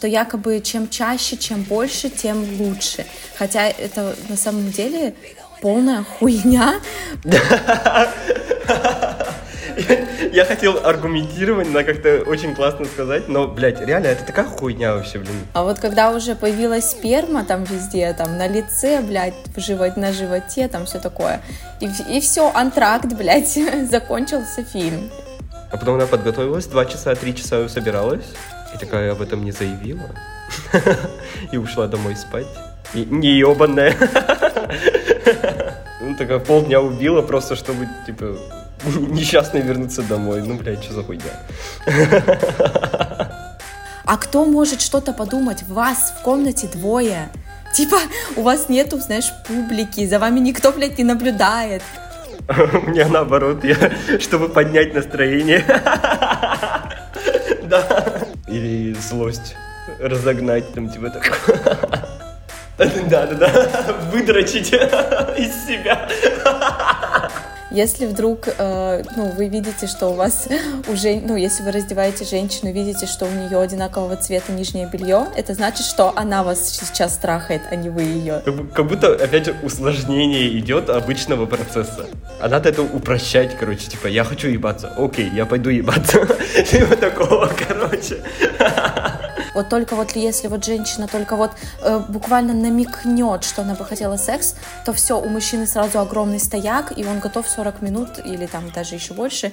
то якобы чем чаще, чем больше, тем лучше. Хотя это на самом деле полная хуйня. Я хотел аргументировать, но как-то очень классно сказать, но, блядь, реально, это такая хуйня вообще, блин. А вот когда уже появилась сперма там везде, там на лице, блядь, в живот, на животе, там все такое, и, и все, антракт, блядь, закончился фильм. А потом она подготовилась, два часа, три часа собиралась, и такая об этом не заявила, и ушла домой спать. И не ебаная. Ну, такая полдня убила просто, чтобы, типа, несчастные вернуться домой. Ну, блядь, что за хуйня? А кто может что-то подумать? Вас в комнате двое. Типа, у вас нету, знаешь, публики, за вами никто, блядь, не наблюдает. Мне наоборот, я, чтобы поднять настроение. Да. Или злость разогнать, там, типа, так. Да-да-да, выдрочить из себя. Если вдруг, э, ну, вы видите, что у вас уже, ну, если вы раздеваете женщину, видите, что у нее одинакового цвета нижнее белье, это значит, что она вас сейчас страхает, а не вы ее. Как, как будто, опять же, усложнение идет обычного процесса. А надо это упрощать, короче, типа, я хочу ебаться, окей, я пойду ебаться. Типа такого, короче. Вот только вот если вот женщина только вот э, буквально намекнет, что она бы хотела секс, то все, у мужчины сразу огромный стояк, и он готов 40 минут или там даже еще больше.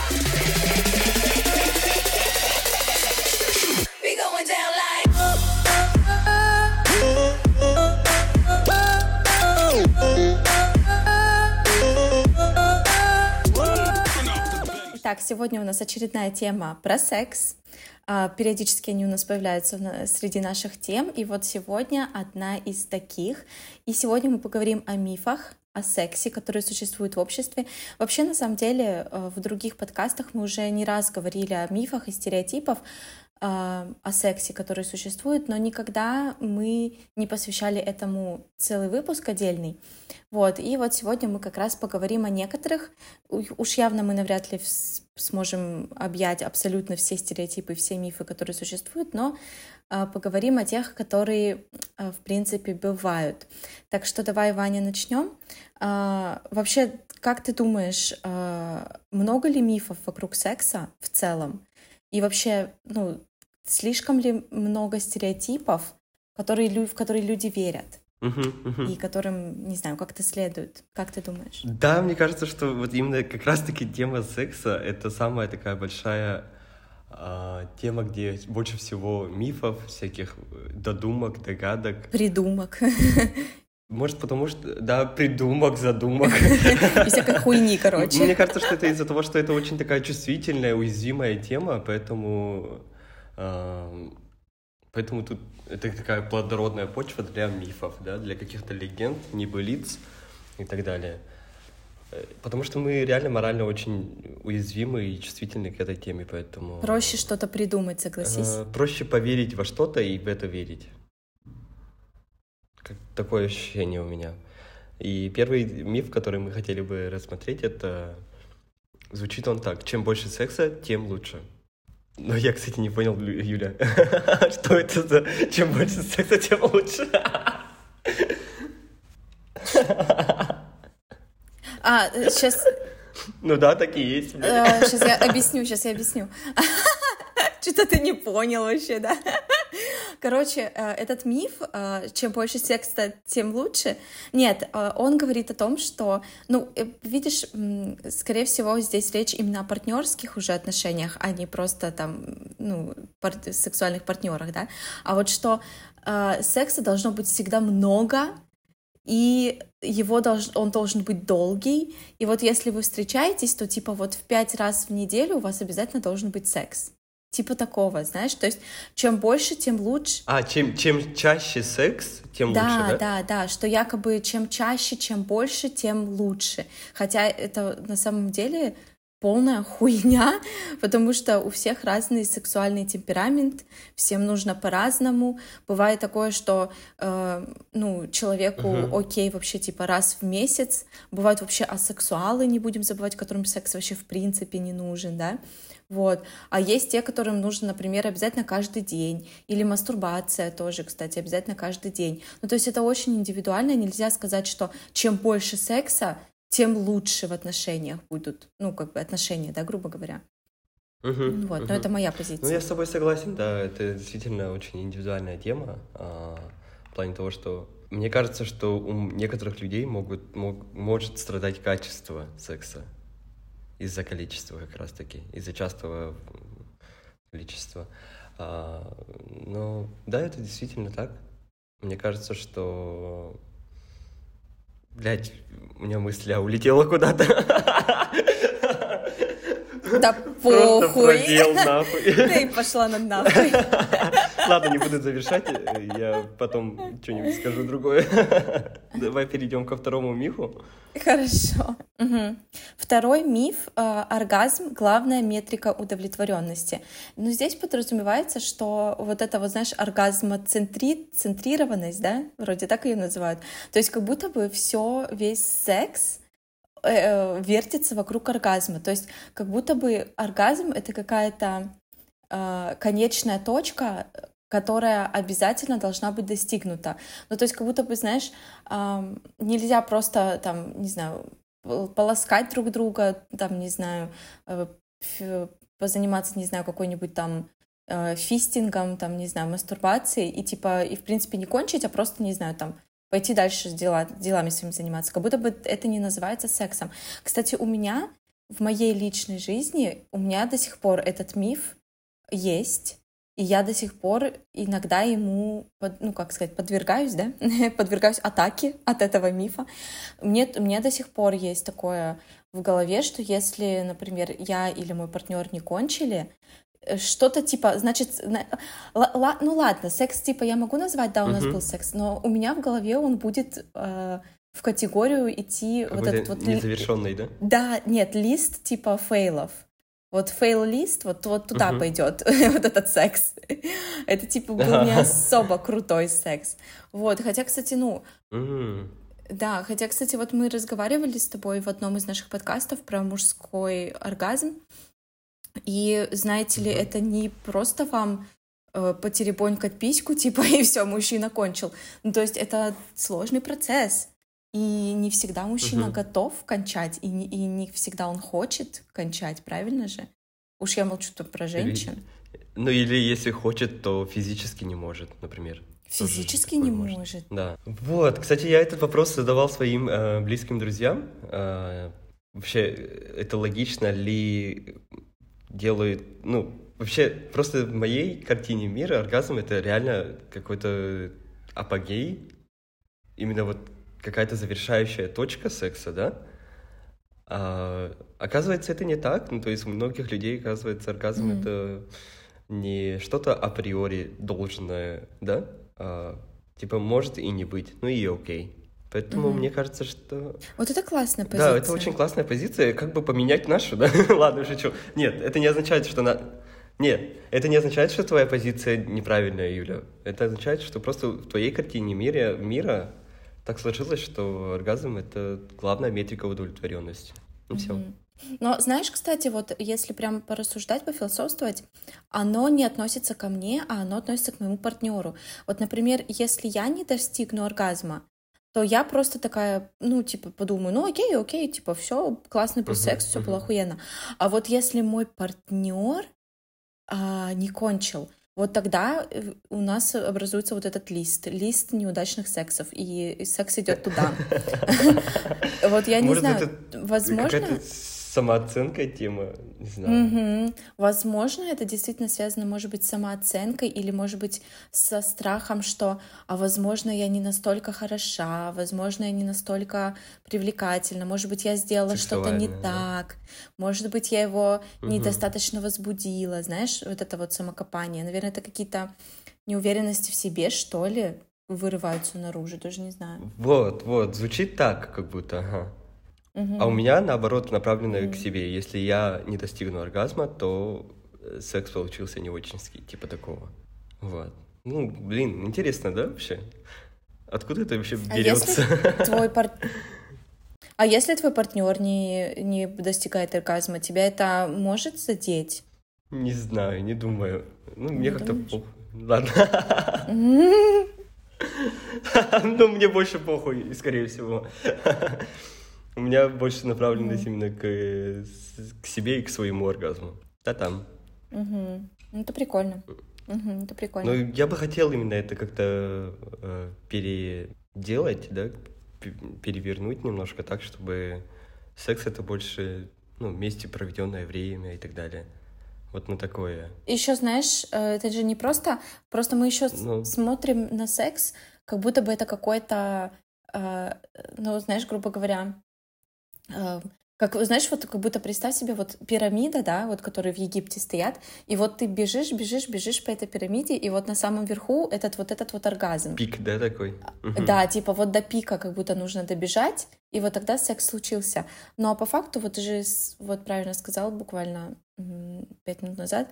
Итак, сегодня у нас очередная тема про секс. А, периодически они у нас появляются среди наших тем, и вот сегодня одна из таких. И сегодня мы поговорим о мифах, о сексе, которые существуют в обществе. Вообще, на самом деле, э, в других подкастах мы уже не раз говорили о мифах и стереотипах, о сексе, который существует, но никогда мы не посвящали этому целый выпуск отдельный. Вот, и вот сегодня мы как раз поговорим о некоторых. Уж явно мы навряд ли сможем объять абсолютно все стереотипы, все мифы, которые существуют, но а, поговорим о тех, которые, а, в принципе, бывают. Так что давай, Ваня, начнем. Вообще, как ты думаешь, много ли мифов вокруг секса в целом? И вообще, ну, слишком ли много стереотипов, которые, в которые люди верят? Uh-huh, uh-huh. и которым, не знаю, как-то следует. Как ты думаешь? Да, мне кажется, что вот именно как раз-таки тема секса — это самая такая большая э, тема, где больше всего мифов, всяких э, додумок, догадок. Придумок. Может, потому что, да, придумок, задумок. И всякой хуйни, короче. Мне кажется, что это из-за того, что это очень такая чувствительная, уязвимая тема, поэтому Поэтому тут это такая плодородная почва для мифов, да, для каких-то легенд, небылиц и так далее. Э, потому что мы реально морально очень уязвимы и чувствительны к этой теме, поэтому... Проще что-то придумать, согласись. Э, проще поверить во что-то и в это верить. Как такое ощущение у меня. И первый миф, который мы хотели бы рассмотреть, это звучит он так. Чем больше секса, тем лучше. Но я, кстати, не понял, Юля, что это за чем больше секса, тем лучше. А, сейчас... Ну да, такие есть. Сейчас э, я объясню, сейчас я объясню. Что-то ты не понял вообще, да? Короче, э, этот миф, э, чем больше секса, тем лучше. Нет, э, он говорит о том, что, ну, видишь, скорее всего, здесь речь именно о партнерских уже отношениях, а не просто там, ну, пар сексуальных партнерах, да. А вот что секса должно быть всегда много, и его долж, он должен быть долгий. И вот если вы встречаетесь, то типа вот в пять раз в неделю у вас обязательно должен быть секс. Типа такого, знаешь, то есть чем больше, тем лучше. А, чем, чем чаще секс, тем да, лучше, да? Да, да, что якобы чем чаще, чем больше, тем лучше. Хотя это на самом деле полная хуйня, потому что у всех разный сексуальный темперамент, всем нужно по-разному. Бывает такое, что э, ну человеку uh-huh. окей вообще типа раз в месяц. Бывают вообще асексуалы, не будем забывать, которым секс вообще в принципе не нужен, да. Вот. А есть те, которым нужно, например, обязательно каждый день. Или мастурбация тоже, кстати, обязательно каждый день. Ну, то есть это очень индивидуально. Нельзя сказать, что чем больше секса, тем лучше в отношениях будут, ну, как бы отношения, да, грубо говоря. Угу, вот, угу. но это моя позиция. Ну, я с тобой согласен, да, это действительно очень индивидуальная тема, а, в плане того, что мне кажется, что у некоторых людей могут, мог, может страдать качество секса из-за количества как раз-таки, из-за частого количества. А, но да, это действительно так. Мне кажется, что Блять, у меня мысля улетела куда-то. Да похуй. Нахуй. Ты пошла на нахуй. Ладно, не буду завершать, я потом что-нибудь скажу другое. Давай перейдем ко второму мифу. Хорошо. Угу. Второй миф э, оргазм главная метрика удовлетворенности. Но ну, здесь подразумевается, что вот это вот знаешь оргазмоцентрированность, да, вроде так ее называют. То есть как будто бы все весь секс э, вертится вокруг оргазма. То есть как будто бы оргазм это какая-то э, конечная точка, которая обязательно должна быть достигнута. Ну, то есть как будто бы, знаешь, э, нельзя просто там, не знаю, полоскать друг друга, там, не знаю, э, позаниматься, не знаю, какой-нибудь там э, фистингом, там, не знаю, мастурбацией, и типа, и в принципе не кончить, а просто, не знаю, там, пойти дальше с дела, делами своими заниматься. Как будто бы это не называется сексом. Кстати, у меня в моей личной жизни, у меня до сих пор этот миф есть, и я до сих пор иногда ему, ну, как сказать, подвергаюсь, да, подвергаюсь атаке от этого мифа. Мне, у меня до сих пор есть такое в голове, что если, например, я или мой партнер не кончили, что-то типа, значит, ну ладно, секс типа я могу назвать, да, у нас был секс, но у меня в голове он будет э, в категорию идти вот этот вот... Незавершенный, да? Да, нет, лист типа fail ов. Вот fail-list, вот, вот туда uh-huh. пойдет вот этот секс. Это типа был не особо крутой секс. Вот, хотя, кстати, ну... Uh-huh. Да, хотя, кстати, вот мы разговаривали с тобой в одном из наших подкастов про мужской оргазм, и знаете ли, это не просто вам э, потеребонькать письку, типа, и все, мужчина кончил. Ну, то есть это сложный процесс. И не всегда мужчина угу. готов кончать, и не, и не всегда он хочет кончать, правильно же? Уж я молчу тут про женщин. Или, ну или если хочет, то физически не может, например. Физически не может. может. Да. Вот, кстати, я этот вопрос задавал своим э, близким друзьям. Э, вообще, это логично ли делают, ну, вообще, просто в моей картине мира оргазм — это реально какой-то апогей, именно вот какая-то завершающая точка секса, да? А, оказывается, это не так. Ну, то есть у многих людей, оказывается, оргазм mm-hmm. это не что-то априори должное, да? А, типа может и не быть. Ну и окей. Поэтому mm-hmm. мне кажется, что... Вот это классная позиция. Да, это очень классная позиция. Как бы поменять нашу, да? Ладно, шучу. Нет, это не означает, что на... Нет, это не означает, что твоя позиция неправильная, Юля. Это означает, что просто в твоей картине мира, мира так сложилось, что оргазм — это главная метрика удовлетворенности. Ну, все. Mm-hmm. Но знаешь, кстати, вот если прям порассуждать, пофилософствовать, оно не относится ко мне, а оно относится к моему партнеру. Вот, например, если я не достигну оргазма, то я просто такая, ну, типа, подумаю, ну, окей, окей, типа, все, классный был uh-huh, секс, все uh-huh. было охуенно. А вот если мой партнер а, не кончил, вот тогда э, у нас образуется вот этот лист, лист неудачных сексов, и секс идет туда. Вот я не знаю, возможно... самооценкой тема, не знаю. Мгм. Возможно, это действительно связано, может быть, с самооценкой или, может быть, со страхом, что, а возможно, я не настолько хороша, возможно, я не настолько привлекательна, может быть, я сделала что-то не да. так, может быть, я его Мгм. недостаточно возбудила, знаешь, вот это вот самокопание. Наверное, это какие-то неуверенности в себе, что ли, вырываются наружу, даже не знаю. Вот, вот, звучит так, как будто, ага. А у меня, наоборот, направлено к себе. Если я не достигну оргазма, то э, секс получился не очень, типа такого. Вот. Ну, блин, интересно, да, вообще? Откуда это вообще А берется? твой пар... А если твой партнер не, не достигает оргазма, тебя это может задеть? Не знаю, не думаю. Ну, мне Не как-то думаешь? похуй. Ладно. Ну, мне больше похуй, скорее всего. У меня больше направленность именно к, к себе и к своему оргазму. Да там. мгм. Ну, Это прикольно. Мгм, Это Но прикольно. я бы хотел именно это как-то э, переделать, да, перевернуть немножко так, чтобы секс это больше, ну, вместе проведенное время и так далее. Вот на такое. Еще знаешь, э, это же не просто, просто мы еще Ну. смотрим на секс, как будто бы это какой-то, э, ну, знаешь, грубо говоря, как, знаешь, вот как будто представь себе вот пирамида, да, вот которые в Египте стоят, и вот ты бежишь, бежишь, бежишь по этой пирамиде, и вот на самом верху этот вот этот вот оргазм. Пик, да, такой? Да, типа вот до пика как будто нужно добежать, и вот тогда секс случился. Ну а по факту, вот ты же вот правильно сказал буквально пять минут назад,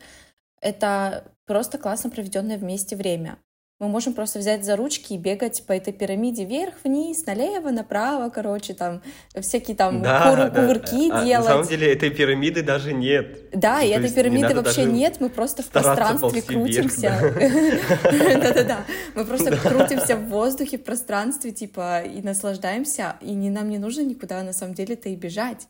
это просто классно проведенное вместе время. Мы можем просто взять за ручки и бегать по этой пирамиде вверх-вниз, налево, направо, короче, там всякие там Да, куру- да. кувырки А, делать. На самом деле этой пирамиды даже нет. Да, Ну, и то этой не пирамиды надо вообще нет, мы просто в пространстве вверх, крутимся. Да-да-да, мы просто крутимся в воздухе, в пространстве, типа, и наслаждаемся, и не, нам не нужно никуда на самом деле-то и бежать.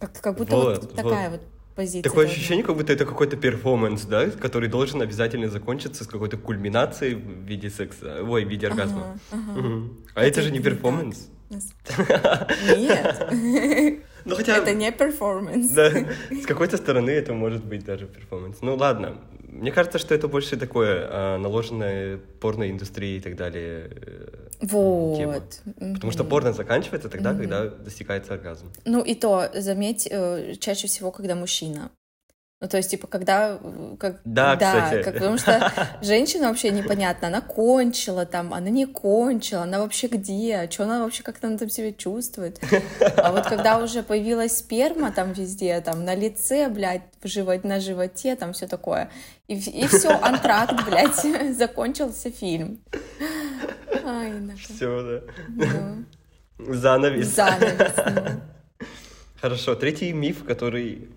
Как, как будто вот, Вот, такая вот. Вот позиция. Такое должна ощущение, как будто это какой-то перформанс, да, который должен обязательно закончиться с какой-то кульминацией в виде секса, ой, в виде оргазма. Ага, ага. Мгм. А это же не перформанс. Нет, Ну хотя, это не перформанс. да, с какой-то стороны это может быть даже перформанс. Ну ладно, мне кажется, что это больше такое а, наложенное порноиндустрией и так далее. Вот. Потому что порно заканчивается тогда, Мгм. когда достигается оргазм. Ну и то, заметь, э, чаще всего, когда мужчина. Ну, то есть, типа, когда... э, Как, Да, кстати. как- потому что женщина вообще непонятно, она кончила там, она не кончила, она вообще где, что она вообще, как она там себя чувствует. А вот когда уже появилась сперма там везде, там на лице, блядь, в живот, на животе, там все такое, и, все, антракт, блядь, закончился фильм. Ай, нахуй. Все, Ну, да. Занавес. занавес, ну. Хорошо, третий миф, который...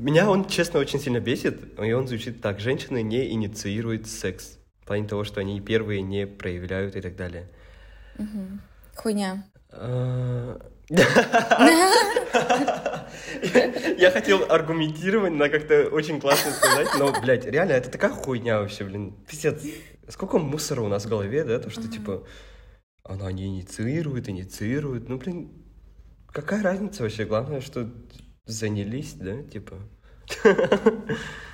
Меня он, честно, очень сильно бесит, и он звучит так. Женщины не инициируют секс. В плане того, что они первые не проявляют и так далее. Хуйня. Я хотел аргументировать, но как-то очень классно сказать, но, блядь, реально, это такая хуйня вообще, блин. Пиздец. Сколько мусора у нас в голове, да, то, что, типа, она не инициирует, инициирует. Ну, блин, какая разница вообще? Главное, что занялись, да, типа.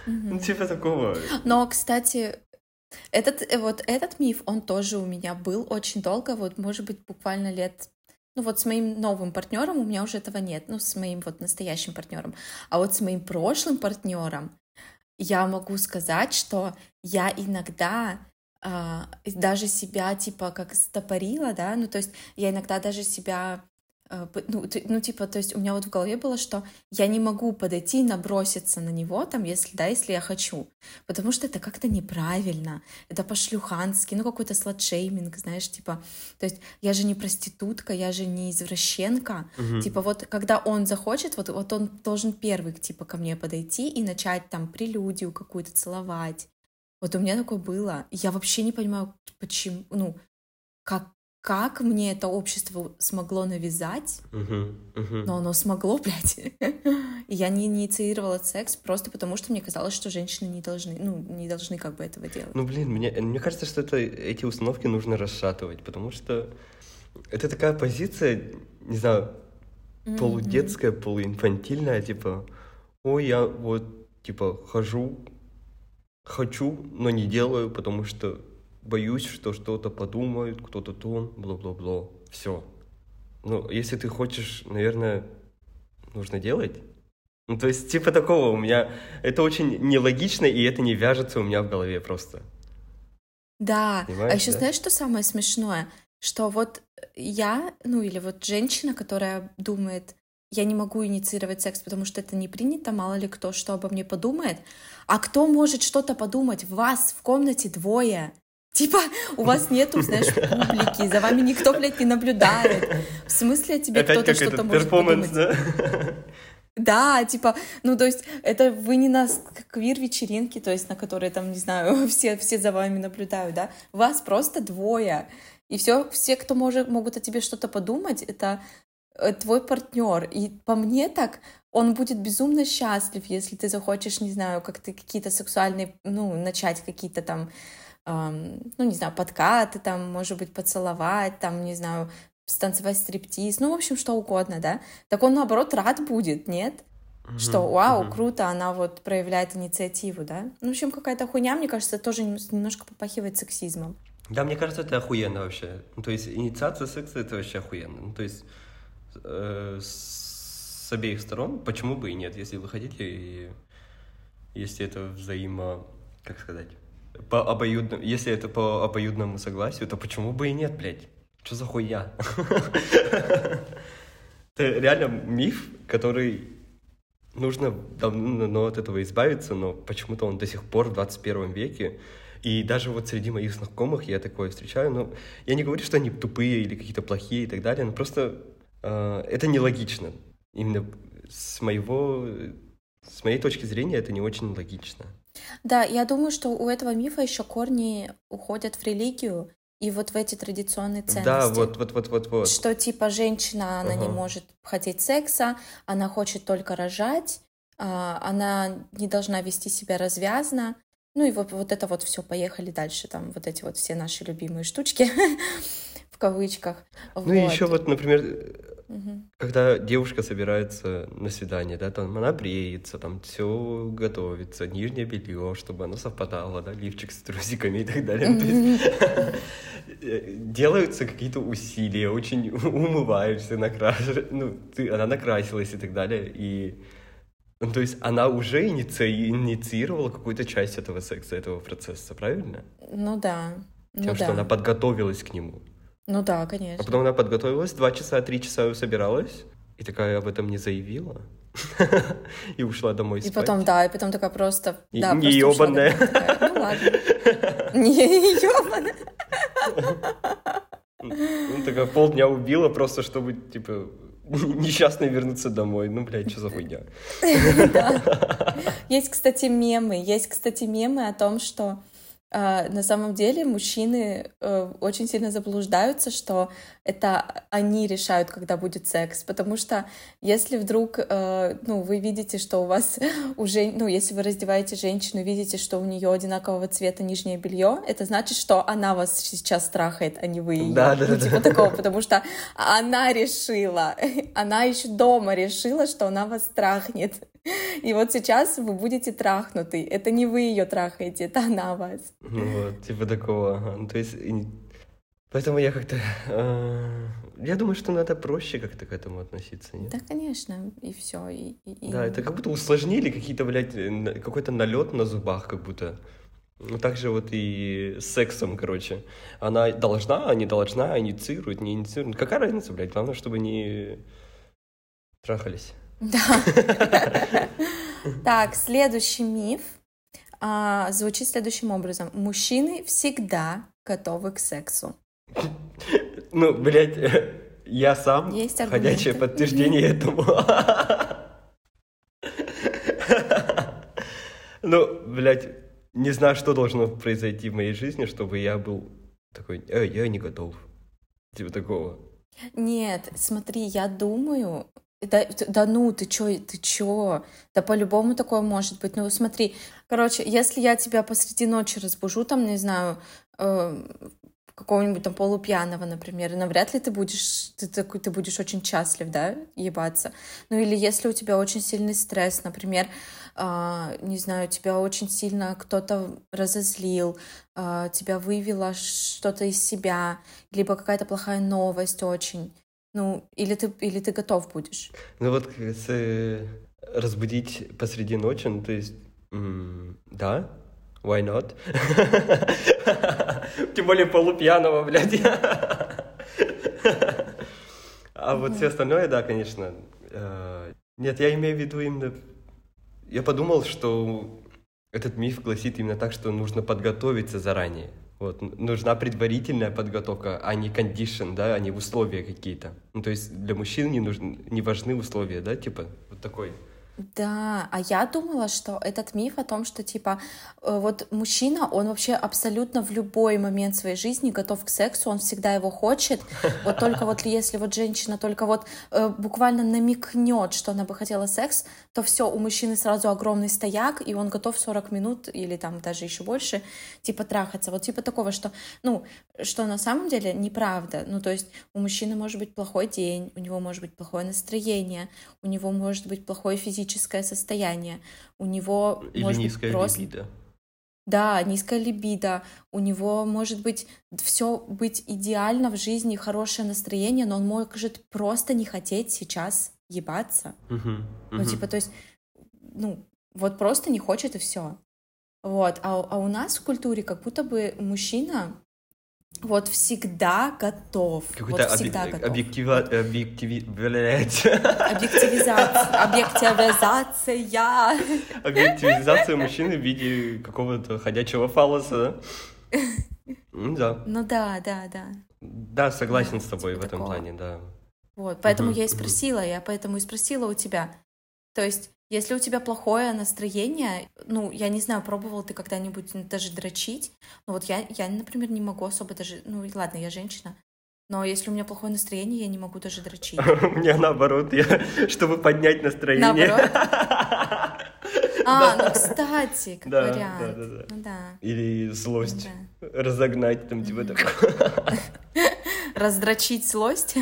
Ну, типа такого. Но, кстати, этот, э, вот этот миф, он тоже у меня был очень долго, вот, может быть, буквально лет... Ну вот с моим новым партнером у меня уже этого нет, ну с моим вот настоящим партнером. А вот с моим прошлым партнером я могу сказать, что я иногда а, даже себя типа как стопорила, да, ну то есть я иногда даже себя ну, т- ну, типа, то есть у меня вот в голове было, что я не могу подойти и наброситься на него, там, если, да, если я хочу, потому что это как-то неправильно, это по-шлюхански, ну, какой-то сладшейминг, знаешь, типа, то есть я же не проститутка, я же не извращенка, Мгм. типа, вот когда он захочет, вот, вот он должен первый, типа, ко мне подойти и начать там прелюдию какую-то целовать. Вот у меня такое было. Я вообще не понимаю, почему, ну, как, как мне это общество смогло навязать, Мгм, мгм. но оно смогло, блядь. Я не инициировала секс просто потому, что мне казалось, что женщины не должны, ну, не должны как бы этого делать. Ну, блин, мне, мне кажется, что это, эти установки нужно расшатывать, потому что это такая позиция, не знаю, mm-hmm. полудетское, полуинфантильное, типа, ой, я вот, типа, хожу, хочу, но не делаю, потому что боюсь, что что-то подумают, кто-то то, бла-бла-бла. Все. Ну, если ты хочешь, наверное, нужно делать. Ну, то есть, типа такого у меня... Это очень нелогично, и это не вяжется у меня в голове просто. Да, Понимаешь, а еще да? знаешь, что самое смешное? Что вот я, ну или вот женщина, которая думает, я не могу инициировать секс, потому что это не принято, мало ли кто что обо мне подумает. А кто может что-то подумать? Вас в комнате двое. Типа, у вас нету, знаешь, публики, за вами никто, блядь, не наблюдает. В смысле, тебе кто-то что-то может подумать? Да? Да, типа, ну, то есть, это вы не на квир-вечеринке, то есть, на которой, там, не знаю, все, все за вами наблюдают, да? Вас просто двое. И все, все, кто может, могут о тебе что-то подумать, это э, твой партнер. И по мне так, он будет безумно счастлив, если ты захочешь, не знаю, как-то какие-то сексуальные, ну, начать какие-то там, ну, не знаю, подкаты, там, может быть, поцеловать, там, не знаю, станцевать стриптиз, ну, в общем, что угодно, да, так он, наоборот, рад будет, нет? Mm-hmm. Что, вау, mm-hmm. круто, она вот проявляет инициативу, да? Ну, в общем, какая-то хуйня, мне кажется, тоже немножко попахивает сексизмом. Да, мне кажется, это охуенно вообще. Ну, то есть инициация секса — это вообще охуенно. Ну, то есть э, с обеих сторон, почему бы и нет, если вы хотите, и если это взаимо... Как сказать? По обоюдному... Если это по обоюдному согласию, то почему бы и нет, блядь? Что за хуйня? Это реально миф, который нужно давно от этого избавиться, но почему-то он до сих пор в 21 веке. И даже вот среди моих знакомых я такое встречаю. Но я не говорю, что они тупые или какие-то плохие и так далее, но просто э, это нелогично. Именно с моего с моей точки зрения это не очень логично. Да, я думаю, что у этого мифа еще корни уходят в религию, и вот в эти традиционные ценности. Да, вот, вот, вот, вот, вот. Что типа женщина, она ага. не может хотеть секса, она хочет только рожать, а, она не должна вести себя развязно. Ну и вот, вот это вот все, поехали дальше, там вот эти вот все наши любимые штучки в кавычках. Ну вот. и еще вот, например, Угу. Когда девушка собирается на свидание, да, там она бреется, там все готовится, нижнее белье, чтобы оно совпадало, да, лифчик с трусиками и так далее. Делаются какие-то усилия, очень умываешься, накрашиваешь, ну, ты, она накрасилась и так далее, и ну, то есть она уже иници... инициировала какую-то часть этого секса, этого процесса, правильно? Ну да. Тем, ну, что да. она подготовилась к нему. Ну да, конечно. А потом она подготовилась, два часа, три часа собиралась, и такая об этом не заявила. И ушла домой спать. И потом, да, и потом такая просто... Да, не ебаная. Ну ладно. Не ебаная. Ну, такая полдня убила просто, чтобы, типа, несчастные вернуться домой. Ну, блядь, что за хуйня? Есть, кстати, мемы. Есть, кстати, мемы о том, что а, на самом деле мужчины э, очень сильно заблуждаются, что это они решают, когда будет секс, потому что если вдруг, э, ну, вы видите, что у вас уже, ну, если вы раздеваете женщину, видите, что у нее одинакового цвета нижнее белье, это значит, что она вас сейчас страхает, а не вы ее. Да, да, ну, типа да. такого, потому что она решила, она еще дома решила, что она вас трахнет. И вот сейчас вы будете трахнуты. Это не вы ее трахаете, это она вас. Ну вот, типа такого. Ну, то есть, поэтому я как-то... Э, я думаю, что надо проще как-то к этому относиться, нет? Да, конечно, и все. И, и, да, это как будто усложнили какие-то, блядь, какой-то налет на зубах, как будто. Ну, так же вот и с сексом, короче. Она должна, а не должна, инициирует, не инициирует. Какая разница, блядь? Главное, чтобы не трахались. Да. Так, следующий миф а, звучит следующим образом. Мужчины всегда готовы к сексу. Ну, блядь, я сам Есть ходячее подтверждение этому. Ну, блядь, не знаю, что должно произойти в моей жизни, чтобы я был такой, э, я не готов. Типа такого. Нет, смотри, я думаю, да, да ну, ты чё, ты чё? Да по-любому такое может быть. Ну, смотри, короче, если я тебя посреди ночи разбужу, там, не знаю, э, какого-нибудь там полупьяного, например, навряд ли ты будешь, ты такой, ты будешь очень счастлив, да, ебаться. Ну или если у тебя очень сильный стресс, например, э, не знаю, тебя очень сильно кто-то разозлил, э, тебя вывело что-то из себя, либо какая-то плохая новость очень, ну, или ты, или ты готов будешь. Ну вот, если разбудить посреди ночи, ну, то есть, да, why not? Тем более полупьяного, блядь. А вот все остальное, да, конечно. Э, нет, я имею в виду именно... Я подумал, что этот миф гласит именно так, что нужно подготовиться заранее. Вот, нужна предварительная подготовка, а не кондишн, да, а не условия какие-то. Ну, то есть для мужчин не, нужны, не важны условия, да, типа вот такой да, а я думала, что этот миф о том, что типа э, вот мужчина, он вообще абсолютно в любой момент своей жизни готов к сексу, он всегда его хочет. Вот только вот если вот женщина только вот э, буквально намекнет, что она бы хотела секс, то все, у мужчины сразу огромный стояк, и он готов 40 минут или там даже еще больше типа трахаться. Вот типа такого, что, ну, что на самом деле неправда. Ну, то есть у мужчины может быть плохой день, у него может быть плохое настроение, у него может быть плохое физическое физическое состояние, у него Или может низкая быть просто... либидо. Да, низкая либидо, у него может быть все быть идеально в жизни, хорошее настроение, но он может просто не хотеть сейчас ебаться. Uh-huh, uh-huh. Ну, типа, то есть, ну, вот просто не хочет и все. Вот, а, а у нас в культуре как будто бы мужчина вот всегда готов. Какой-то вот всегда объ... готов. Объектива... Объективи... Объективизация. Объективизация. Объективизация мужчины в виде какого-то ходячего фалоса. Да. Ну да, да, да. Да, согласен с тобой типа в этом плане, да. Вот, поэтому я и спросила, я поэтому и спросила у тебя. То есть если у тебя плохое настроение, ну, я не знаю, пробовал ты когда-нибудь даже дрочить, но вот я, я, например, не могу особо даже, ну, ладно, я женщина, но если у меня плохое настроение, я не могу даже дрочить. У меня наоборот, я, чтобы поднять настроение. Наоборот? А, ну, кстати, как вариант. Да, да, да. Ну. Или злость да. разогнать, там, типа, так. Раздрочить злость?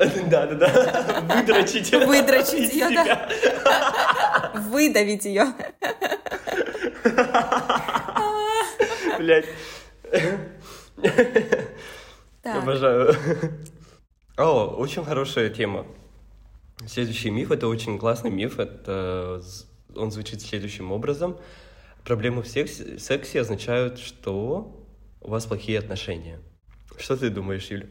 Да, да, да. Выдрочить. Выдрочить ее, да. Выдавить ее. Блять. Обожаю. О, очень хорошая тема. Следующий миф, это очень классный миф, это он звучит следующим образом. Проблемы в сексе означают, что у вас плохие отношения. Что ты думаешь, Юля?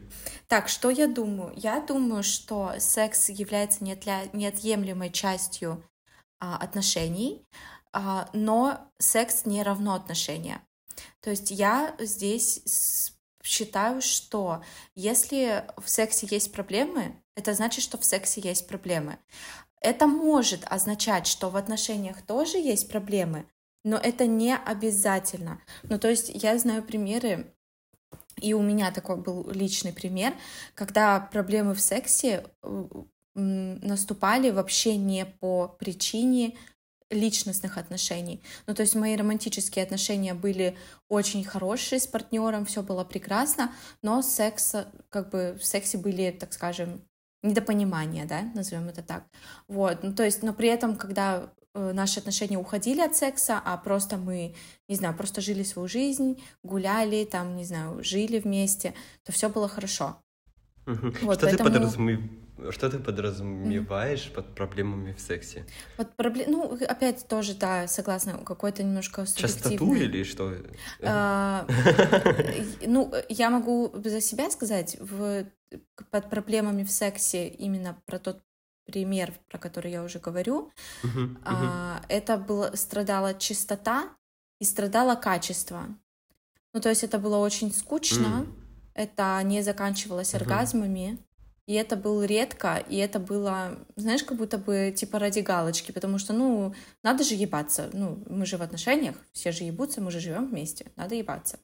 Так, что я думаю? Я думаю, что секс является неотъемлемой частью а, отношений, а, но секс не равно отношения. То есть я здесь считаю, что если в сексе есть проблемы, это значит, что в сексе есть проблемы. Это может означать, что в отношениях тоже есть проблемы, но это не обязательно. Ну, то есть я знаю примеры и у меня такой был личный пример, когда проблемы в сексе э, наступали вообще не по причине личностных отношений. Ну, то есть мои романтические отношения были очень хорошие с партнером, все было прекрасно, но секс, как бы в сексе были, так скажем, недопонимания, да, назовем это так. Вот, ну, то есть, но при этом, когда Э, наши отношения уходили от секса, а просто мы, не знаю, просто жили свою жизнь, гуляли, там, не знаю, жили вместе, то все было хорошо. Вот, что, поэтому... ты подразумев... что ты подразумеваешь mm-hmm. под проблемами в сексе? Под проблем... Ну, опять тоже, да, согласна, какой-то немножко субъективный... Частоту или что? А, ну, я могу за себя сказать, в... под проблемами в сексе именно про тот пример, про который я уже говорю, uh-huh, uh-huh. это было, страдала чистота и страдало качество. Ну, то есть это было очень скучно, mm. это не заканчивалось uh-huh. оргазмами, и это было редко, и это было, знаешь, как будто бы типа ради галочки, потому что, ну, надо же ебаться. Ну, мы же в отношениях, все же ебутся, мы же живем вместе, надо ебаться.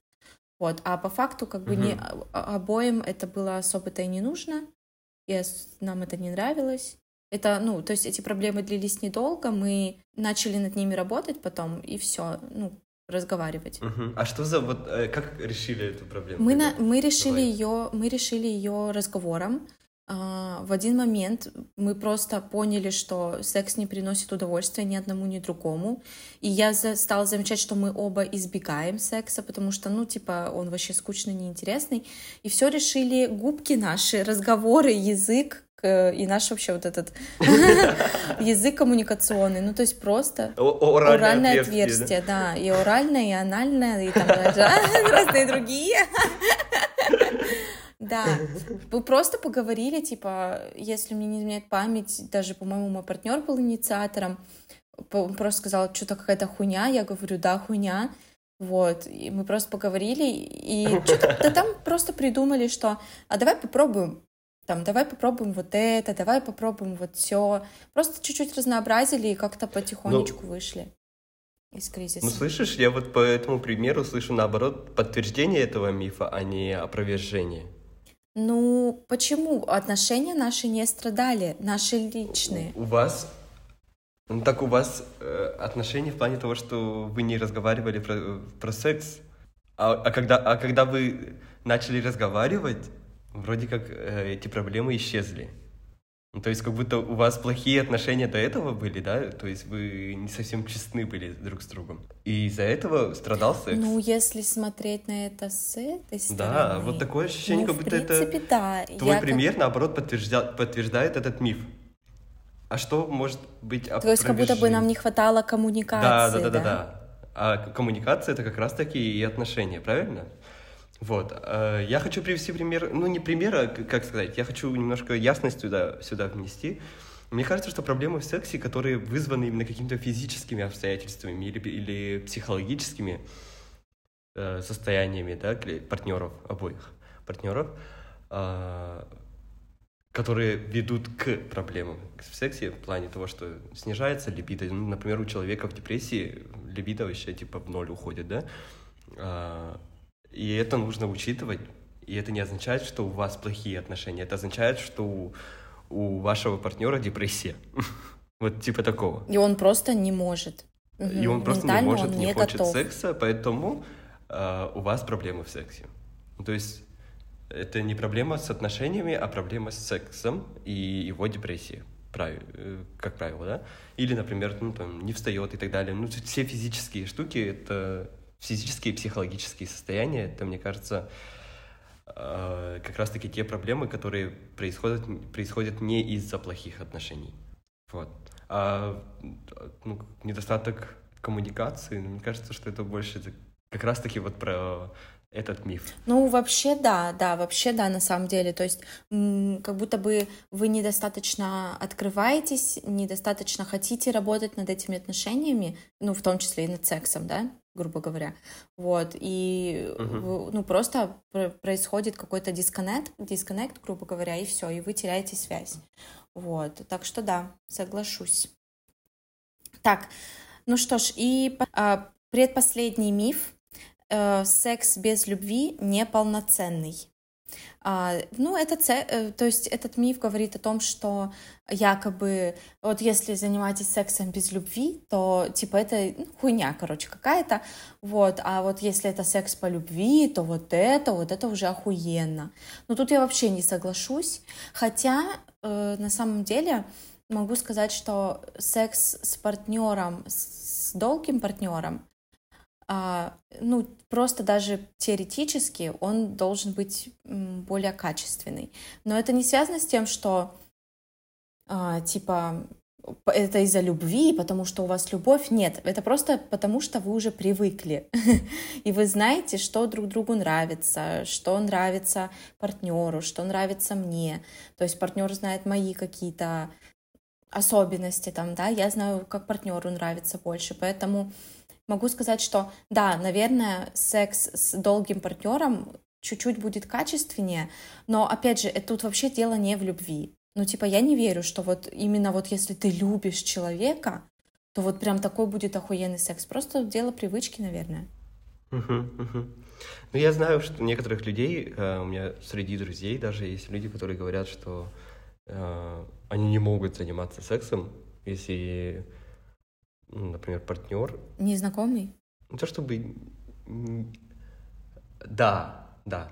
Вот, а по факту как бы uh-huh. не обоим это было особо-то и не нужно, и нам это не нравилось. Это, ну, то есть эти проблемы длились недолго, мы начали над ними работать потом, и все. Ну, разговаривать. Мгм. А что за вот э, как решили эту проблему? Мы, на, мы решили Давай. ее, мы решили ее разговором. А, в один момент мы просто поняли, что секс не приносит удовольствия ни одному, ни другому. И я за- стала замечать, что мы оба избегаем секса, потому что, ну, типа, он вообще скучный, неинтересный. И все решили губки наши, разговоры, язык и наш вообще вот этот язык коммуникационный. Ну, то есть просто оральное, отверстие, да. И оральное, и анальное, и там разные другие. Да, мы просто поговорили, типа, если мне не изменяет память, даже, по-моему, мой партнер был инициатором, он просто сказал, что-то какая-то хуйня, я говорю, да, хуйня, вот, и мы просто поговорили, и что-то да там просто придумали, что, а давай попробуем, там, давай попробуем вот это, давай попробуем вот все, просто чуть-чуть разнообразили и как-то потихонечку вышли из кризиса. Ну, слышишь, я вот по этому примеру слышу, наоборот, подтверждение этого мифа, а не опровержение. Ну, почему отношения наши не страдали, наши личные? У вас... Ну, так у вас э, отношения в плане того, что вы не разговаривали про, про секс, а, а, когда, а когда вы начали разговаривать, вроде как э, эти проблемы исчезли. Ну, то есть как будто у вас плохие отношения до этого были, да? То есть вы не совсем честны были друг с другом. И из-за этого страдал секс. Ну, если смотреть на это с этой стороны... Да, вот такое ощущение, ну, как будто это принципе, да. Твой Я как- пример, наоборот, подтверждя- подтверждает этот миф. А что может быть То есть как будто бы нам не хватало коммуникации, Да, да, да, да, да. А к- коммуникация это как раз-таки и отношения, правильно? Вот. э, Я хочу привести пример, ну не пример, а как сказать, я хочу немножко ясность сюда, сюда внести. Мне кажется, что проблемы в сексе, которые вызваны именно какими-то физическими обстоятельствами или, или психологическими э, состояниями, да, партнеров, обоих партнеров, а, которые ведут к проблемам в сексе в плане того, что снижается либидо. Ну, например, у человека в депрессии либидо вообще типа в ноль уходит, да? И это нужно учитывать. И это не означает, что у вас плохие отношения. Это означает, что у, у вашего партнера депрессия. Вот типа такого. И он просто не может. И он просто не может, не, хочет секса, поэтому а, у вас проблемы в сексе. Ну, То есть это не проблема с отношениями, а проблема с сексом и его депрессией, э, как правило, да? Или, например, ну, там, не встает и так далее. Ну, все физические штуки, это физические и психологические состояния, это, мне кажется, а, как раз-таки те проблемы, которые происходят, происходят не из-за плохих отношений. Вот. А ну, недостаток коммуникации, ну, мне кажется, что это больше как раз-таки вот про этот миф. Ну, вообще, да, да, вообще, да, на самом деле. То есть, как будто бы вы недостаточно открываетесь, недостаточно хотите работать над этими отношениями, ну, в том числе и над сексом, да, грубо говоря. Вот, и, вы- ну, просто пр- происходит какой-то дисконнект, дисконнект, грубо говоря, и все, и вы теряете связь. Вот, так что да, соглашусь. Так, ну что ж, и а, предпоследний миф. Э, секс без любви неполноценный. А, ну, это, э, то есть этот миф говорит о том, что якобы вот если занимаетесь сексом без любви, то типа это ну, хуйня, короче, какая-то, вот, а вот если это секс по любви, то вот это, вот это уже охуенно. Но тут я вообще не соглашусь, хотя э, на самом деле могу сказать, что секс с партнером, с долгим партнером, ну, просто даже теоретически он должен быть более качественный. Но это не связано с тем, что а, типа это из-за любви, потому что у вас любовь. Нет, это просто потому, что вы уже привыкли. И вы знаете, что друг другу нравится, что нравится партнеру, что нравится мне. То есть партнер знает мои какие-то особенности там, да, я знаю, как партнеру нравится больше, поэтому могу сказать, что да, наверное, секс с долгим партнером чуть-чуть будет качественнее, но опять же, это тут вообще дело не в любви. Ну, типа, я не верю, что вот именно вот если ты любишь человека, то вот прям такой будет охуенный секс. Просто дело привычки, наверное. Ну, я знаю, что некоторых людей, э, у меня среди друзей даже есть люди, которые говорят, что э, они не могут заниматься сексом, если, например, партнер Незнакомый? Не то чтобы... Да, да.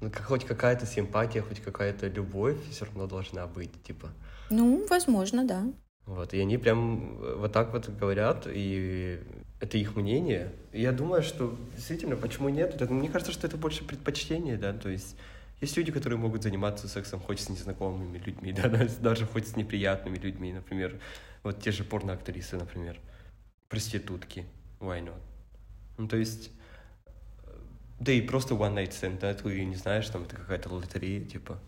Ну, хоть какая-то симпатия, хоть какая-то любовь все равно должна быть, типа. Ну, возможно, да. Вот, и они прям вот так вот говорят, и это их мнение. И я думаю, что действительно, почему нет? Это, мне кажется, что это больше предпочтение, да, то есть есть люди, которые могут заниматься сексом хоть с незнакомыми людьми, да, даже хоть с неприятными людьми, например, вот те же порноактрисы, например, проститутки, why not? Ну, то есть, да и просто one night stand, да, ты не знаешь, там это какая-то лотерея, типа,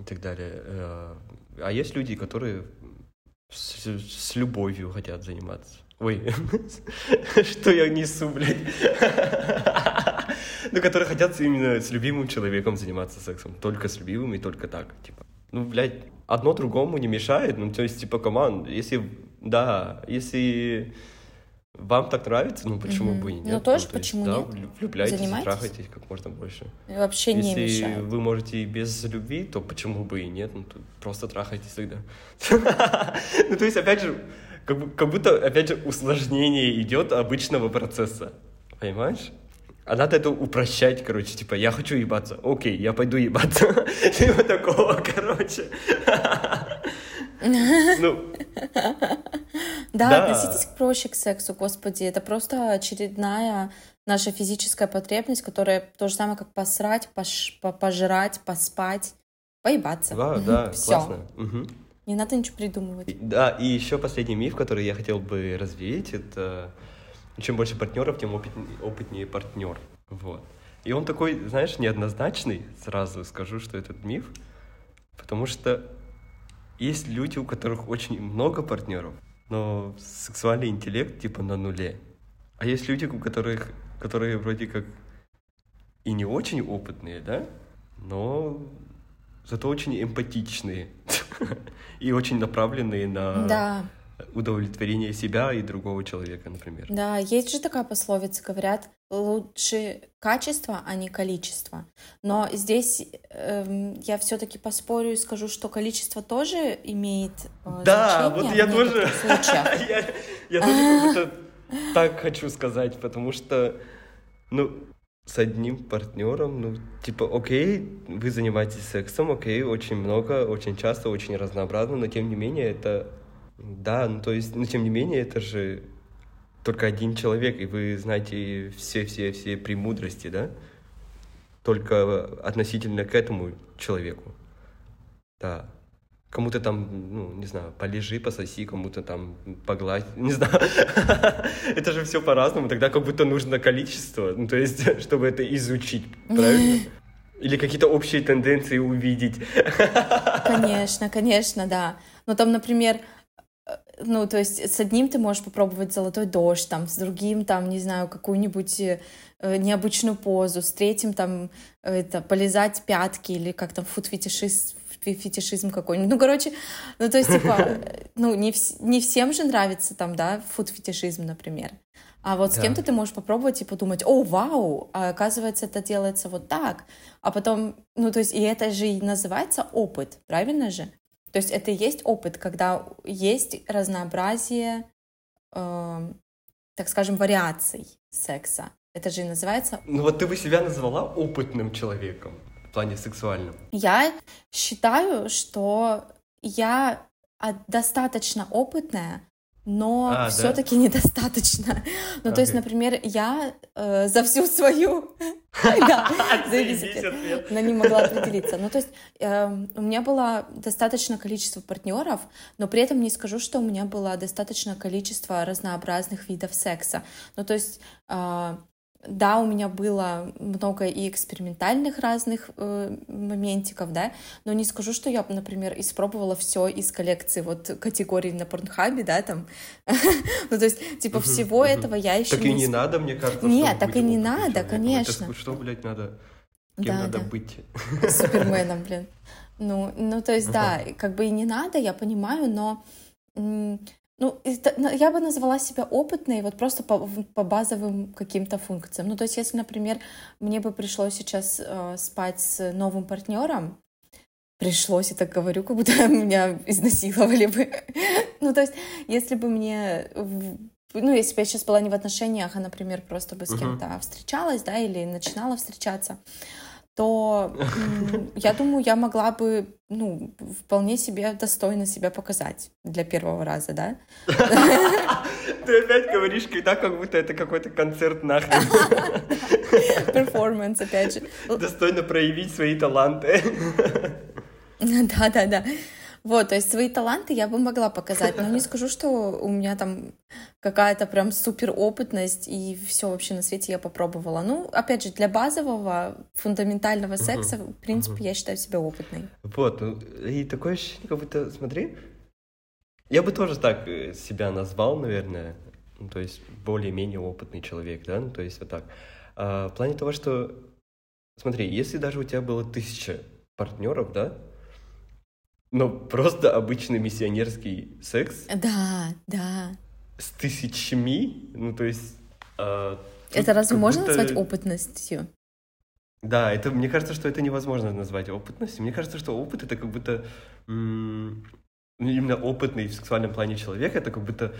и так далее. Э, а есть люди, которые с, с любовью хотят заниматься. Ой, что я несу, блядь? Ну, которые хотят именно с любимым человеком заниматься сексом. Только с любимым и только так, типа. Ну, блядь, одно другому не мешает. Ну, то есть, типа, команд, если, да, если вам так нравится, ну почему mm-hmm. бы и нет? Ну тоже ну, почему есть, нет? Да, влюбляйтесь, Занимайтесь? трахайтесь как можно больше. Вообще Если не мешает. Если вы можете и без любви, то почему бы и нет? Ну просто трахайтесь тогда. ну то есть опять же, как, как будто опять же усложнение идет обычного процесса, понимаешь? А надо это упрощать, короче, типа, я хочу ебаться, окей, я пойду ебаться. Типа такого, короче. Ну, да, относитесь проще к сексу, господи. Это просто очередная наша физическая потребность, которая то же самое, как посрать, пош, пожрать, поспать, поебаться. Да, да, Все. классно. Угу. Не надо ничего придумывать. Да, и еще последний миф, который я хотел бы развеять, это чем больше партнеров, тем опытнее, опытнее партнер. Вот. И он такой, знаешь, неоднозначный, сразу скажу, что этот миф, потому что есть люди, у которых очень много партнеров, но сексуальный интеллект типа на нуле. А есть люди, у которых, которые вроде как и не очень опытные, да, но зато очень эмпатичные и очень направленные на да удовлетворение себя и другого человека, например. Да, есть же такая пословица, говорят, лучше качество, а не количество. Но здесь э, я все-таки поспорю и скажу, что количество тоже имеет э, да, значение. вот я тоже, я, тоже так хочу сказать, потому что, ну, с одним партнером, ну, типа, окей, вы занимаетесь сексом, окей, очень много, очень часто, очень разнообразно, но тем не менее это да, ну то есть, но тем не менее, это же только один человек, и вы знаете все-все-все премудрости, да? Только относительно к этому человеку. Да. Кому-то там, ну, не знаю, полежи, пососи, кому-то там погладь, не знаю. это же все по-разному. Тогда как будто нужно количество, ну, то есть, чтобы это изучить, правильно? Или какие-то общие тенденции увидеть. конечно, конечно, да. Ну, там, например, ну, то есть с одним ты можешь попробовать золотой дождь, там, с другим, там, не знаю, какую-нибудь э, необычную позу, с третьим, там, это, полезать пятки или как там, фуд-фетишист, фетишизм какой-нибудь. Ну, короче, ну, то есть, типа, ну, не, вс- не всем же нравится там, да, фуд-фетишизм, например. А вот с да. кем-то ты можешь попробовать и подумать, о, вау, а оказывается, это делается вот так. А потом, ну, то есть, и это же и называется опыт, правильно же? То есть это и есть опыт, когда есть разнообразие, э, так скажем, вариаций секса. Это же и называется... Ну вот ты бы себя назвала опытным человеком в плане сексуальном. Я считаю, что я достаточно опытная, но а, все-таки да? недостаточно. Ну, okay. то есть, например, я э, за всю свою... Да, но не могла определиться. Ну, то есть, эм, у меня было достаточное количество партнеров, но при этом не скажу, что у меня было достаточное количество разнообразных видов секса. Ну, то есть, э, да, у меня было много и экспериментальных разных э, моментиков, да, но не скажу, что я, например, испробовала все из коллекции вот категорий на Порнхабе, да, там. ну, то есть, типа, всего этого я еще Так и не надо, мне кажется. Нет, так и не надо, конечно. Что, блядь, надо? Кем надо быть? Суперменом, блин. Ну, ну, то есть, да, как бы и не надо, я понимаю, но ну, это, я бы назвала себя опытной вот просто по, по базовым каким-то функциям. Ну, то есть, если, например, мне бы пришлось сейчас э, спать с новым партнером, пришлось, я так говорю, как будто меня изнасиловали бы. ну, то есть, если бы мне ну, если бы я сейчас была не в отношениях, а, например, просто бы с кем-то встречалась, да, или начинала встречаться, то я думаю, я могла бы, ну, вполне себе достойно себя показать для первого раза, да? Ты опять говоришь, когда как будто это какой-то концерт нахрен. Перформанс, опять же. Достойно проявить свои таланты. Да-да-да. Вот, то есть свои таланты я бы могла показать, но не скажу, что у меня там какая-то прям супер опытность и все вообще на свете я попробовала. Ну, опять же, для базового, фундаментального секса, uh-huh. в принципе, uh-huh. я считаю себя опытной. Вот, ну, и такое ощущение, как будто, смотри, я бы тоже так э, себя назвал, наверное, ну, то есть более-менее опытный человек, да, ну, то есть вот так. А, в плане того, что, смотри, если даже у тебя было тысяча партнеров, да, но просто обычный миссионерский секс. Да, да. С тысячами, ну то есть... Э, это разве можно будто... назвать опытностью? Да, это мне кажется, что это невозможно назвать опытностью. Мне кажется, что опыт это как будто м- именно опытный в сексуальном плане человек, это как будто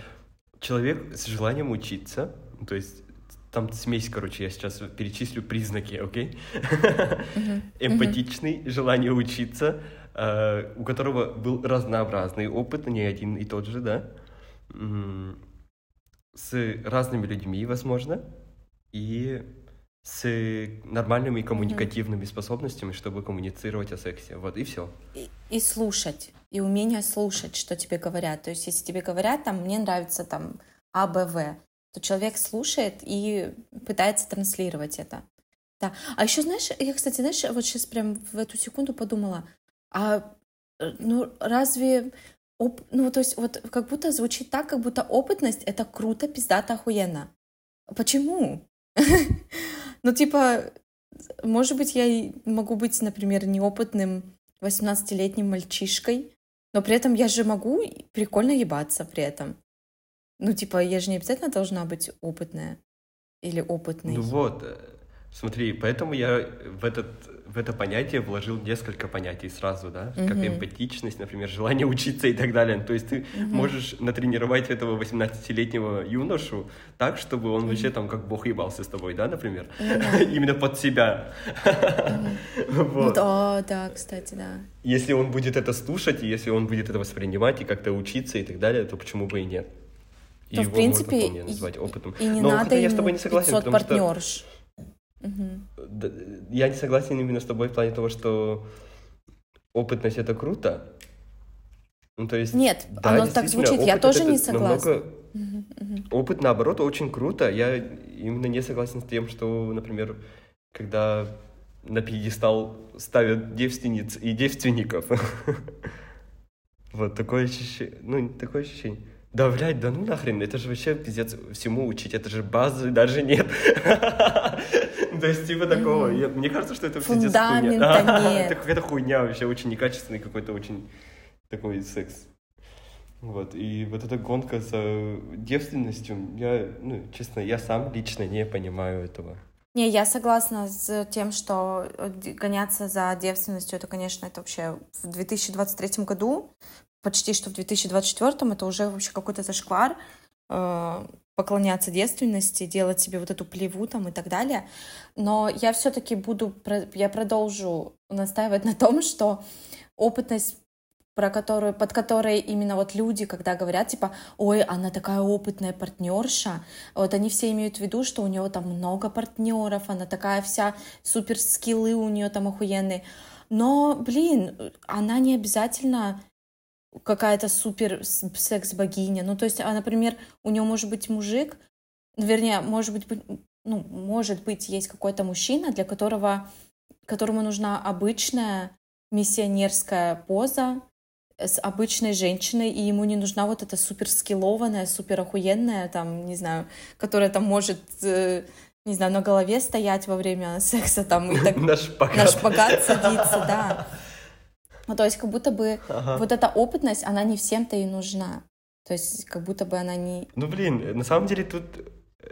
человек с желанием учиться, то есть там смесь, короче, я сейчас перечислю признаки, окей? Okay? Эмпатичный, желание учиться, у которого был разнообразный опыт, не один и тот же, да, с разными людьми, возможно, и с нормальными коммуникативными способностями, чтобы коммуницировать о сексе. Вот и все. И, и слушать, и умение слушать, что тебе говорят. То есть, если тебе говорят, там, мне нравится там А, Б, В, то человек слушает и пытается транслировать это. Да. А еще, знаешь, я, кстати, знаешь, вот сейчас прям в эту секунду подумала, а э, ну разве оп... ну то есть вот как будто звучит так, как будто опытность это круто, пиздато, охуенно. Почему? ну типа, может быть, я могу быть, например, неопытным 18-летним мальчишкой, но при этом я же могу прикольно ебаться при этом. Ну, типа, я же не обязательно должна быть опытная или опытный. Ну вот, э, смотри, поэтому я в этот в это понятие вложил несколько понятий сразу, да, mm-hmm. как эмпатичность, например, желание учиться и так далее. То есть ты mm-hmm. можешь натренировать этого 18-летнего юношу так, чтобы он mm-hmm. вообще там как бог ебался с тобой, да, например, mm-hmm. именно под себя. Вот. Да, да, кстати, да. Если он будет это слушать, и если он будет это воспринимать и как-то учиться и так далее, то почему бы и нет? И то, в принципе, можно назвать опытом. И, и не Но надо я с тобой не согласен, 500 партнерш. Что Угу. Я не согласен именно с тобой в плане того, что опытность это круто. Ну, то есть, Нет, да, оно так звучит, я тоже не согласна. Намного... Угу, угу. Опыт, наоборот, очень круто. Я именно не согласен с тем, что, например, когда на пьедестал ставят девственниц и девственников. Вот такое ощущение. Ну, такое ощущение. Да, блядь, да ну нахрен, это же вообще пиздец всему учить, это же базы даже нет. То есть, типа такого. Мне кажется, что это пиздец хуйня. Это какая-то хуйня вообще, очень некачественный какой-то очень такой секс. Вот, и вот эта гонка за девственностью, я, ну, честно, я сам лично не понимаю этого. Не, я согласна с тем, что гоняться за девственностью, это, конечно, это вообще в 2023 году почти что в 2024 это уже вообще какой-то зашквар, э, поклоняться девственности, делать себе вот эту плеву там и так далее. Но я все-таки буду, я продолжу настаивать на том, что опытность про которую, под которой именно вот люди, когда говорят, типа, ой, она такая опытная партнерша, вот они все имеют в виду, что у нее там много партнеров, она такая вся супер скиллы у нее там охуенные. Но, блин, она не обязательно какая-то супер секс-богиня. Ну, то есть, а, например, у нее может быть мужик, вернее, может быть, ну, может быть, есть какой-то мужчина, для которого, которому нужна обычная миссионерская поза с обычной женщиной, и ему не нужна вот эта супер скиллованная, супер охуенная, там, не знаю, которая там может э, не знаю, на голове стоять во время секса там и так на шпагат, на шпагат садиться, да. Ну, то есть как будто бы ага. вот эта опытность, она не всем-то и нужна. То есть как будто бы она не... Ну, блин, на самом деле тут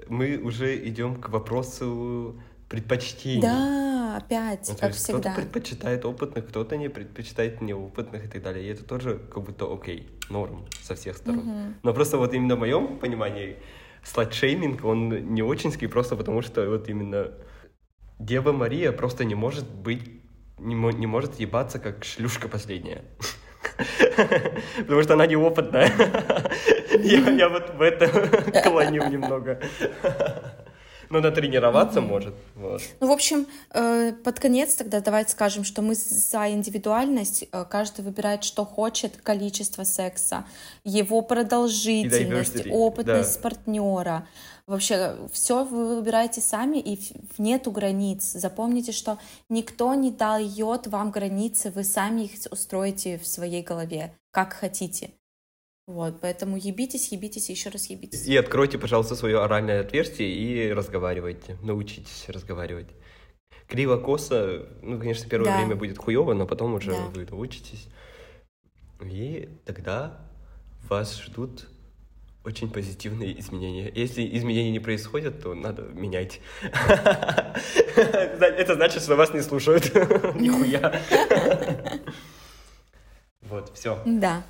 мы уже идем к вопросу предпочтений. Да, опять, ну, как всегда. Кто-то предпочитает опытных, кто-то не предпочитает неопытных и так далее. И это тоже как будто окей, норм со всех сторон. Угу. Но просто вот именно в моем понимании слайд-шейминг, он не очинский, просто потому что вот именно Дева Мария просто не может быть, не, не может ебаться как шлюшка последняя. Потому что она неопытная. Я, я вот в это клоню немного. Но натренироваться может. Вот. Ну, в общем, э, под конец тогда давайте скажем, что мы за индивидуальность. Э, каждый выбирает, что хочет, количество секса, его продолжительность, опытность да. партнера. Вообще, все вы выбираете сами, и нету границ. Запомните, что никто не дает вам границы, вы сами их устроите в своей голове, как хотите. Вот, поэтому ебитесь, ебитесь, еще раз ебитесь. И откройте, пожалуйста, свое оральное отверстие и разговаривайте, научитесь разговаривать. Криво-косо, ну, конечно, первое да. время будет хуево, но потом уже да. вы научитесь. И тогда вас ждут очень позитивные изменения. Если изменения не происходят, то надо менять. Это значит, что вас не слушают. Нихуя. Вот, все. Да.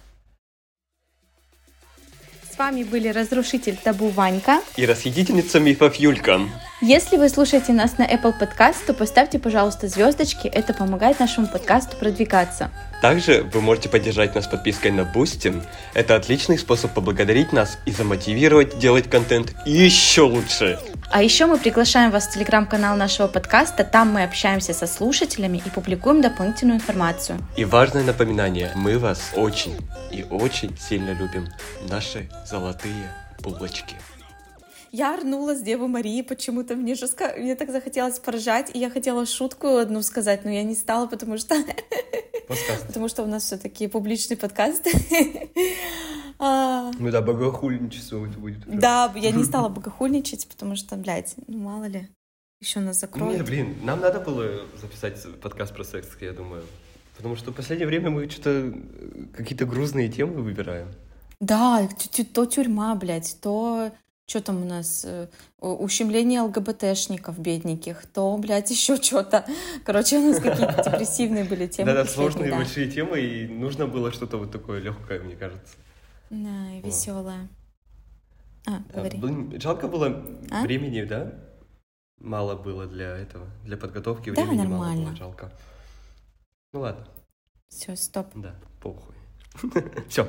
С вами были разрушитель табу Ванька и расхитительница мифов Юлька. Если вы слушаете нас на Apple Podcast, то поставьте, пожалуйста, звездочки, это помогает нашему подкасту продвигаться. Также вы можете поддержать нас подпиской на Boosty. Это отличный способ поблагодарить нас и замотивировать делать контент еще лучше. А еще мы приглашаем вас в телеграм-канал нашего подкаста. Там мы общаемся со слушателями и публикуем дополнительную информацию. И важное напоминание. Мы вас очень и очень сильно любим. Наши золотые булочки. Я орнула с Девы Марии почему-то. Мне жестко... Мне так захотелось поржать, и я хотела шутку одну сказать, но я не стала, потому что... Потому что у нас все-таки публичный подкаст. А. Ну да, богохульничество будет. Да, я не стала богохульничать, потому что, блядь, ну мало ли, еще нас закроют. Нет, блин, нам надо было записать подкаст про секс, я думаю. Потому что в последнее время мы что-то э, какие-то грузные темы выбираем. Да, то тюрьма, блядь, то что там у нас, э, ущемление ЛГБТшников бедненьких, то, блядь, еще что-то. Короче, у нас какие-то депрессивные были темы. Да-да, сложные большие темы, и нужно было что-то вот такое легкое, мне кажется. Да, и веселое. А, да, говори. Блин, жалко было а? времени, да? Мало было для этого, для подготовки да, времени нормально. мало было, жалко. Ну ладно. Все, стоп. Да, похуй. Все.